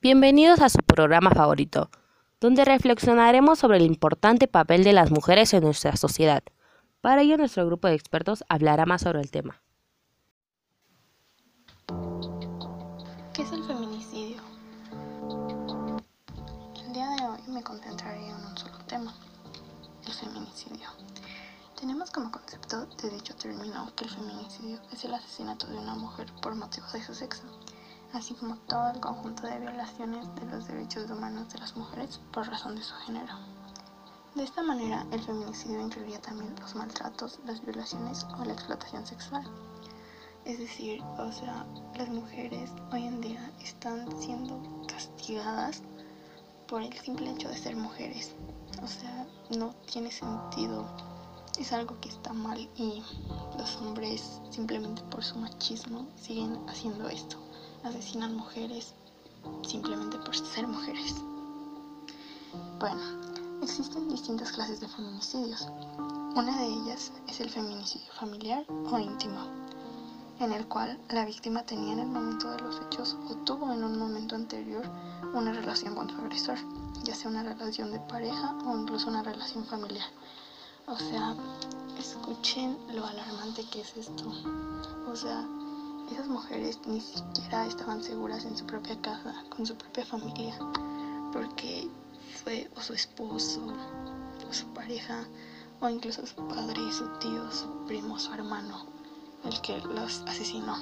Bienvenidos a su programa favorito, donde reflexionaremos sobre el importante papel de las mujeres en nuestra sociedad. Para ello, nuestro grupo de expertos hablará más sobre el tema. ¿Qué es el feminicidio? El día de hoy me concentraré en un solo tema, el feminicidio. Tenemos como concepto de dicho término que el feminicidio es el asesinato de una mujer por motivos de su sexo, así como todo el conjunto de violaciones de los derechos humanos de las mujeres por razón de su género. De esta manera, el feminicidio incluiría también los maltratos, las violaciones o la explotación sexual. Es decir, o sea, las mujeres hoy en día están siendo castigadas por el simple hecho de ser mujeres. O sea, no tiene sentido es algo que está mal y los hombres simplemente por su machismo siguen haciendo esto. Asesinan mujeres simplemente por ser mujeres. Bueno, existen distintas clases de feminicidios. Una de ellas es el feminicidio familiar o íntimo, en el cual la víctima tenía en el momento de los hechos o tuvo en un momento anterior una relación con su agresor, ya sea una relación de pareja o incluso una relación familiar o sea, escuchen lo alarmante que es esto. O sea, esas mujeres ni siquiera estaban seguras en su propia casa, con su propia familia, porque fue o su esposo, o su pareja, o incluso su padre, su tío, su primo, su hermano, el que los asesinó.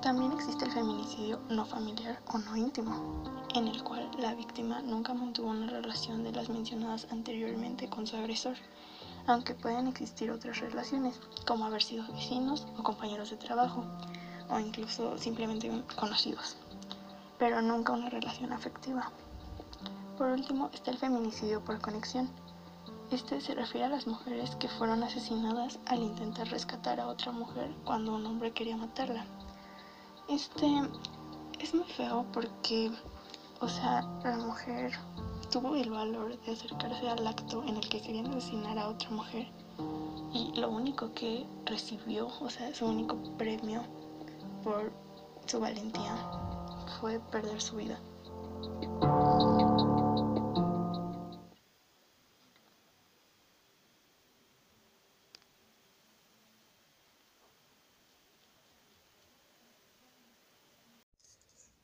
También existe el feminicidio no familiar o no íntimo, en el cual la víctima nunca mantuvo una relación de las mencionadas anteriormente con su agresor, aunque pueden existir otras relaciones, como haber sido vecinos o compañeros de trabajo, o incluso simplemente conocidos, pero nunca una relación afectiva. Por último está el feminicidio por conexión. Este se refiere a las mujeres que fueron asesinadas al intentar rescatar a otra mujer cuando un hombre quería matarla. Este es muy feo porque o sea, la mujer tuvo el valor de acercarse al acto en el que querían asesinar a otra mujer y lo único que recibió, o sea, su único premio por su valentía fue perder su vida.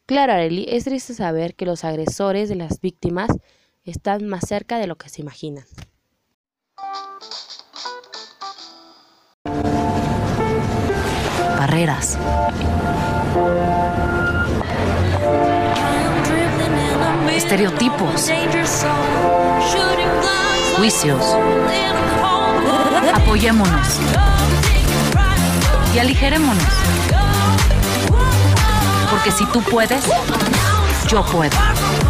Claro, Arely, es triste saber que los agresores de las víctimas están más cerca de lo que se imaginan. Barreras. Estereotipos. Juicios. Apoyémonos. Y aligerémonos. Porque si tú puedes, yo puedo.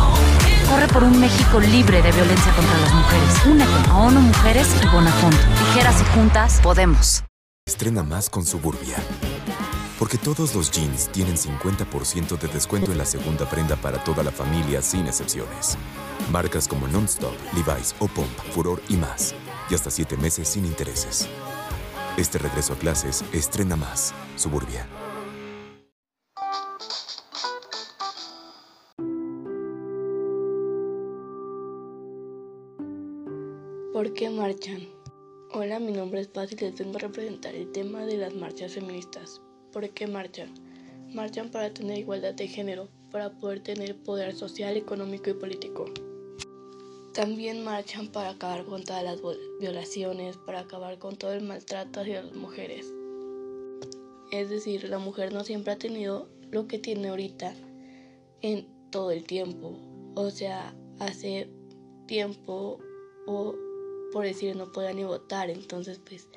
Corre por un México libre de violencia contra las mujeres. Únete a ONU Mujeres y Bonafondo. Ligeras y juntas, podemos. Estrena más con Suburbia. Porque todos los jeans tienen 50% de descuento en la segunda prenda para toda la familia sin excepciones. Marcas como Nonstop, Levi's o Pomp, Furor y más. Y hasta 7 meses sin intereses. Este regreso a clases estrena más. Suburbia. ¿Por qué marchan? Hola, mi nombre es Paz y les vengo a representar el tema de las marchas feministas. ¿Por qué marchan? Marchan para tener igualdad de género, para poder tener poder social, económico y político. También marchan para acabar con todas las violaciones, para acabar con todo el maltrato hacia las mujeres. Es decir, la mujer no siempre ha tenido lo que tiene ahorita en todo el tiempo. O sea, hace tiempo o por decir no puedan ni votar, entonces pues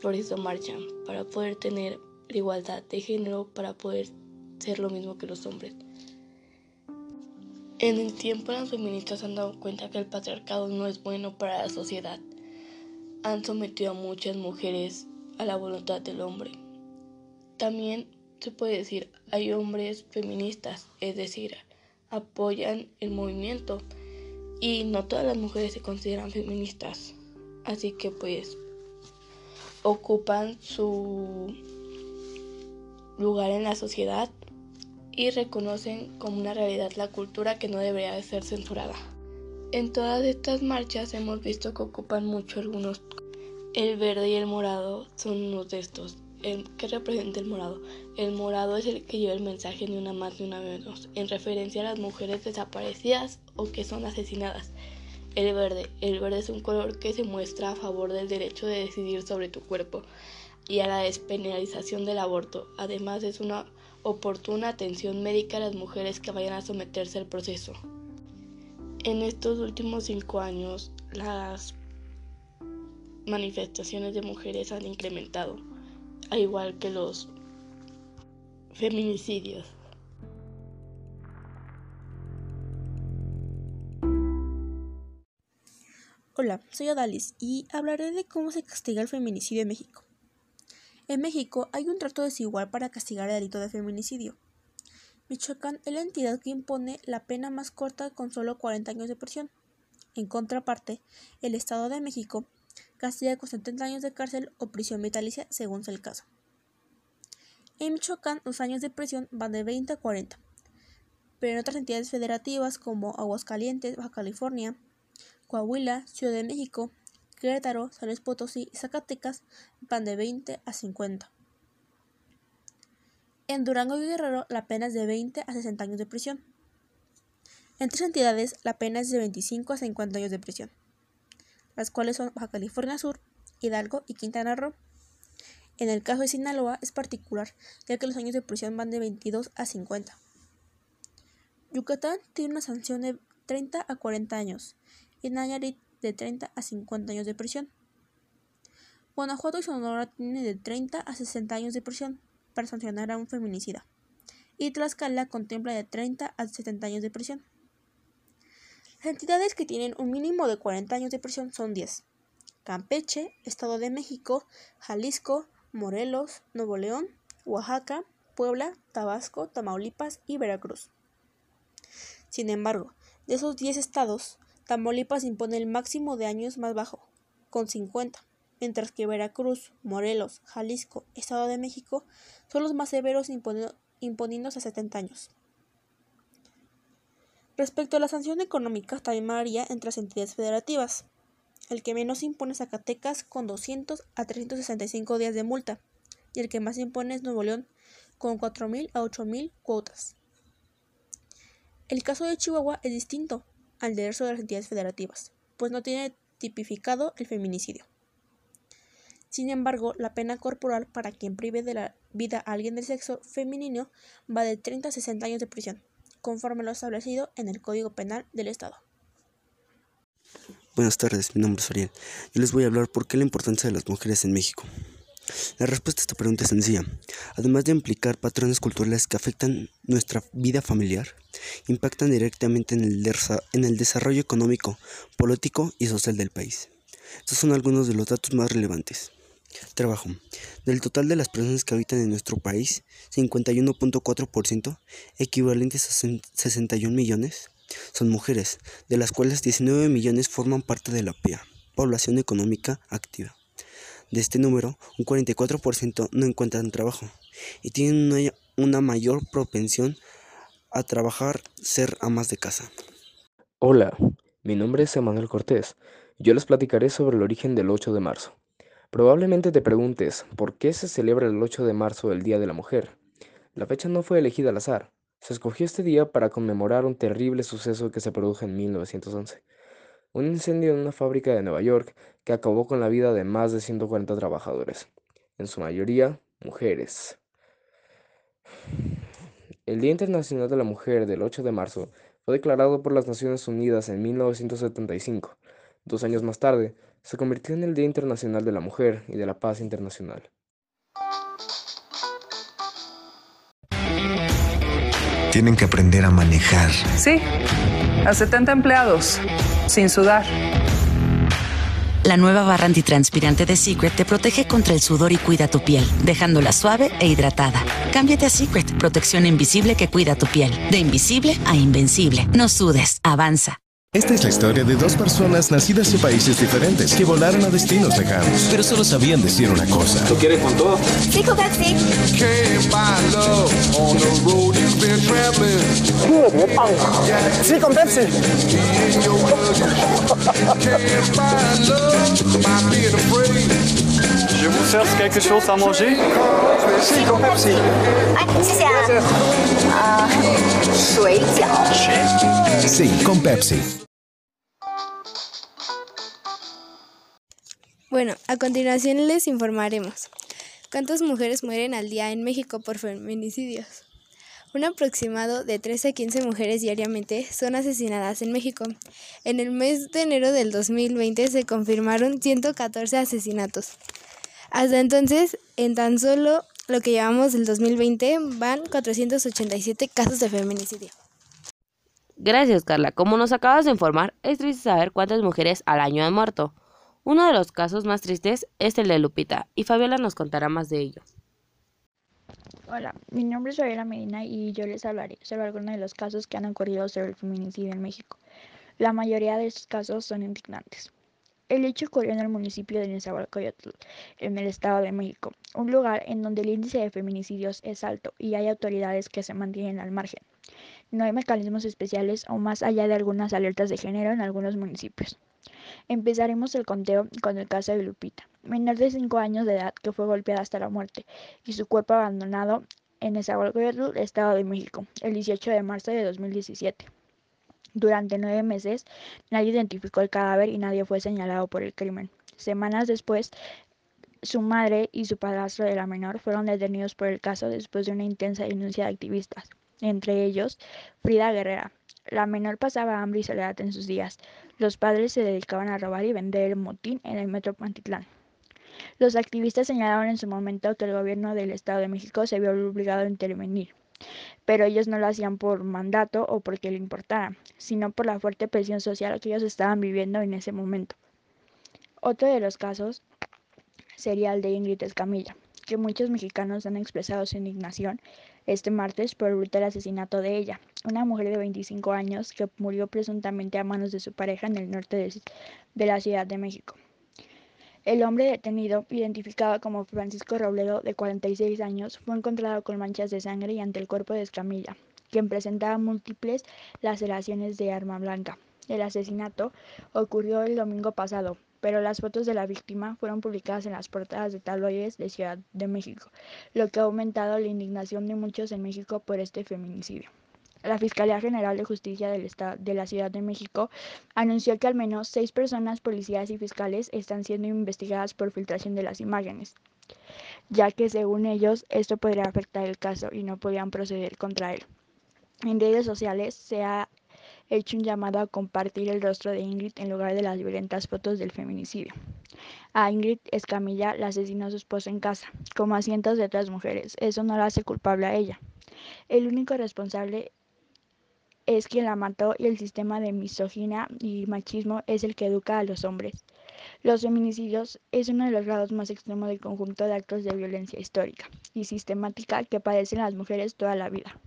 por eso marchan, para poder tener la igualdad de género, para poder ser lo mismo que los hombres. En el tiempo las feministas han dado cuenta que el patriarcado no es bueno para la sociedad. Han sometido a muchas mujeres a la voluntad del hombre. También se puede decir, hay hombres feministas, es decir, apoyan el movimiento y no todas las mujeres se consideran feministas. Así que pues ocupan su lugar en la sociedad y reconocen como una realidad la cultura que no debería de ser censurada. En todas estas marchas hemos visto que ocupan mucho algunos. El verde y el morado son unos de estos. ¿Qué representa el morado? El morado es el que lleva el mensaje ni una más ni una menos, en referencia a las mujeres desaparecidas o que son asesinadas. El verde. El verde es un color que se muestra a favor del derecho de decidir sobre tu cuerpo y a la despenalización del aborto. Además es una oportuna atención médica a las mujeres que vayan a someterse al proceso. En estos últimos cinco años las manifestaciones de mujeres han incrementado, al igual que los feminicidios. Hola, soy Odalis y hablaré de cómo se castiga el feminicidio en México. En México hay un trato desigual para castigar el delito de feminicidio. Michoacán es la entidad que impone la pena más corta con solo 40 años de prisión. En contraparte, el Estado de México castiga con 70 años de cárcel o prisión vitalicia según sea el caso. En Michoacán los años de prisión van de 20 a 40, pero en otras entidades federativas como Aguascalientes, Baja California, Coahuila, Ciudad de México, Querétaro, San Luis Potosí y Zacatecas van de 20 a 50. En Durango y Guerrero la pena es de 20 a 60 años de prisión. En tres entidades la pena es de 25 a 50 años de prisión, las cuales son Baja California Sur, Hidalgo y Quintana Roo. En el caso de Sinaloa es particular, ya que los años de prisión van de 22 a 50. Yucatán tiene una sanción de 30 a 40 años y Nayarit de 30 a 50 años de prisión. Guanajuato y Sonora tienen de 30 a 60 años de prisión para sancionar a un feminicida. Y Tlaxcala contempla de 30 a 70 años de prisión. Las entidades que tienen un mínimo de 40 años de prisión son 10. Campeche, Estado de México, Jalisco, Morelos, Nuevo León, Oaxaca, Puebla, Tabasco, Tamaulipas y Veracruz. Sin embargo, de esos 10 estados, Tamaulipas impone el máximo de años más bajo, con 50, mientras que Veracruz, Morelos, Jalisco, Estado de México son los más severos imponiéndose a 70 años. Respecto a la sanción económica, también varía entre las entidades federativas. El que menos impone es Zacatecas con 200 a 365 días de multa y el que más impone es Nuevo León con 4.000 a 8.000 cuotas. El caso de Chihuahua es distinto, al derecho de las entidades federativas, pues no tiene tipificado el feminicidio. Sin embargo, la pena corporal para quien prive de la vida a alguien del sexo femenino va de 30 a 60 años de prisión, conforme lo establecido en el Código Penal del Estado. Buenas tardes, mi nombre es Ariel. Yo les voy a hablar por qué la importancia de las mujeres en México. La respuesta a esta pregunta es sencilla. Además de implicar patrones culturales que afectan nuestra vida familiar, impactan directamente en el, en el desarrollo económico, político y social del país. Estos son algunos de los datos más relevantes. Trabajo. Del total de las personas que habitan en nuestro país, 51.4%, equivalentes a 61 millones, son mujeres, de las cuales 19 millones forman parte de la PEA, población económica activa. De este número, un 44% no encuentran trabajo y tienen una, mayor propensión a trabajar ser amas de casa. Hola, mi nombre es Emanuel Cortés. Yo les platicaré sobre el origen del 8 de marzo. Probablemente te preguntes, ¿por qué se celebra el 8 de marzo el Día de la Mujer? La fecha no fue elegida al azar. Se escogió este día para conmemorar un terrible suceso que se produjo en 1911 un incendio en una fábrica de Nueva York que acabó con la vida de más de 140 trabajadores, en su mayoría mujeres. El Día Internacional de la Mujer del 8 de marzo fue declarado por las Naciones Unidas en 1975. Dos años más tarde, se convirtió en el Día Internacional de la Mujer y de la Paz Internacional. Tienen que aprender a manejar. Sí, a 70 empleados sin sudar. La nueva barra antitranspirante de Secret te protege contra el sudor y cuida tu piel, dejándola suave e hidratada. Cámbiate a Secret, protección invisible que cuida tu piel. De invisible a invencible. No sudes, avanza. Esta es la historia de dos personas nacidas en países diferentes que volaron a destinos lejanos, pero solo sabían decir una cosa. ¿Tú quieres con todo? Sí, con sí. Sí, con Pepsi. Je vous sers quelque chose à? Sí, con Pepsi. Ah, sí, sí. Sí, con Pepsi. Bueno, a continuación les informaremos. ¿Cuántas mujeres mueren al día en México por feminicidios? Un aproximado de 13 a 15 mujeres diariamente son asesinadas en México. En el mes de enero del 2020 se confirmaron 114 asesinatos. Hasta entonces, en tan solo lo que llevamos del 2020 van 487 casos de feminicidio. Gracias, Carla. Como nos acabas de informar, es triste saber cuántas mujeres al año han muerto. Uno de los casos más tristes es el de Lupita, y Fabiola nos contará más de ello. Hola, mi nombre es Fabiola Medina y yo les hablaré sobre algunos de los casos que han ocurrido sobre el feminicidio en México. La mayoría de estos casos son indignantes. El hecho ocurrió en el municipio de Nezahualcóyotl, en el Estado de México, un lugar en donde el índice de feminicidios es alto y hay autoridades que se mantienen al margen. No hay mecanismos especiales o más allá de algunas alertas de género en algunos municipios. Empezaremos el conteo con el caso de Lupita, menor de 5 años de edad que fue golpeada hasta la muerte y su cuerpo abandonado en Nezahualcóyotl, Estado de México, el 18 de marzo de 2017. Durante nueve meses nadie identificó el cadáver y nadie fue señalado por el crimen. Semanas después, su madre y su padrastro de la menor fueron detenidos por el caso después de una intensa denuncia de activistas, entre ellos Frida Guerrera. La menor pasaba hambre y soledad en sus días. Los padres se dedicaban a robar y vender el motín en el metro Pantitlán. Los activistas señalaron en su momento que el gobierno del Estado de México se vio obligado a intervenir, pero ellos no lo hacían por mandato o porque le importara, sino por la fuerte presión social que ellos estaban viviendo en ese momento. Otro de los casos sería el de Ingrid Escamilla, que muchos mexicanos han expresado su indignación este martes por el brutal asesinato de ella, una mujer de 25 años que murió presuntamente a manos de su pareja en el norte de, la Ciudad de México. El hombre detenido, identificado como Francisco Robledo, de 46 años, fue encontrado con manchas de sangre y ante el cuerpo de Escamilla, quien presentaba múltiples laceraciones de arma blanca. El asesinato ocurrió el domingo pasado, pero las fotos de la víctima fueron publicadas en las portadas de tabloides de Ciudad de México, lo que ha aumentado la indignación de muchos en México por este feminicidio. La Fiscalía General de Justicia de la Ciudad de México anunció que al menos seis personas, policías y fiscales, están siendo investigadas por filtración de las imágenes, ya que según ellos esto podría afectar el caso y no podían proceder contra él. En redes sociales se ha hecho un llamado a compartir el rostro de Ingrid en lugar de las violentas fotos del feminicidio. A Ingrid Escamilla la asesinó su esposo en casa, como a cientos de otras mujeres. Eso no la hace culpable a ella. El único responsable es quien la mató y el sistema de misoginia y machismo es el que educa a los hombres. Los feminicidios es uno de los grados más extremos del conjunto de actos de violencia histórica y sistemática que padecen las mujeres toda la vida.